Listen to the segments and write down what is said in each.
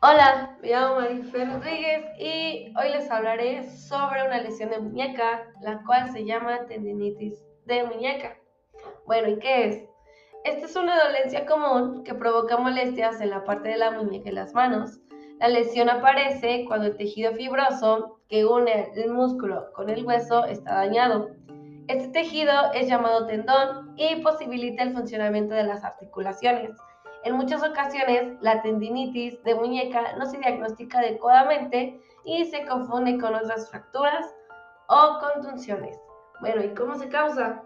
Hola, me llamo Marifer Rodríguez y hoy les hablaré sobre una lesión de muñeca, la cual se llama tendinitis de muñeca. Bueno, ¿y qué es? Esta es una dolencia común que provoca molestias en la parte de la muñeca y las manos. La lesión aparece cuando el tejido fibroso que une el músculo con el hueso está dañado. Este tejido es llamado tendón y posibilita el funcionamiento de las articulaciones. En muchas ocasiones, la tendinitis de muñeca no se diagnostica adecuadamente y se confunde con otras fracturas o contunciones. Bueno, ¿y cómo se causa?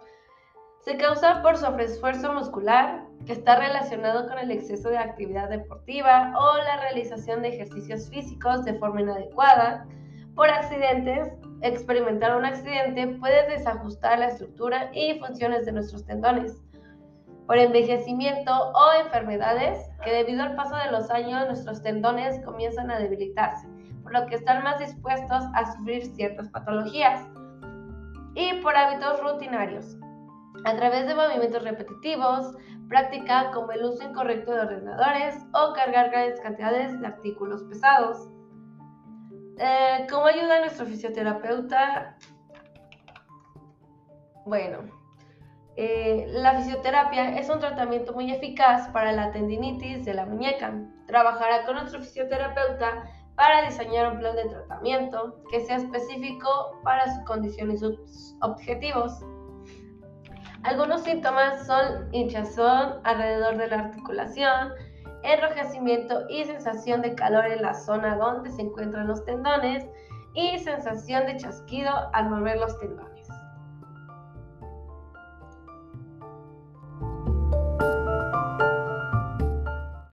Se causa por sobreesfuerzo muscular, que está relacionado con el exceso de actividad deportiva o la realización de ejercicios físicos de forma inadecuada, por accidentes, experimentar un accidente puede desajustar la estructura y funciones de nuestros tendones. Por envejecimiento o enfermedades, que debido al paso de los años nuestros tendones comienzan a debilitarse, por lo que están más dispuestos a sufrir ciertas patologías. Y por hábitos rutinarios, a través de movimientos repetitivos, práctica como el uso incorrecto de ordenadores o cargar grandes cantidades de artículos pesados. Eh, ¿Cómo ayuda nuestro fisioterapeuta? Bueno, la fisioterapia es un tratamiento muy eficaz para la tendinitis de la muñeca. Trabajará con nuestro fisioterapeuta para diseñar un plan de tratamiento que sea específico para su condición y sus objetivos. Algunos síntomas son hinchazón alrededor de la articulación, enrojecimiento y sensación de calor en la zona donde se encuentran los tendones y sensación de chasquido al mover los tendones.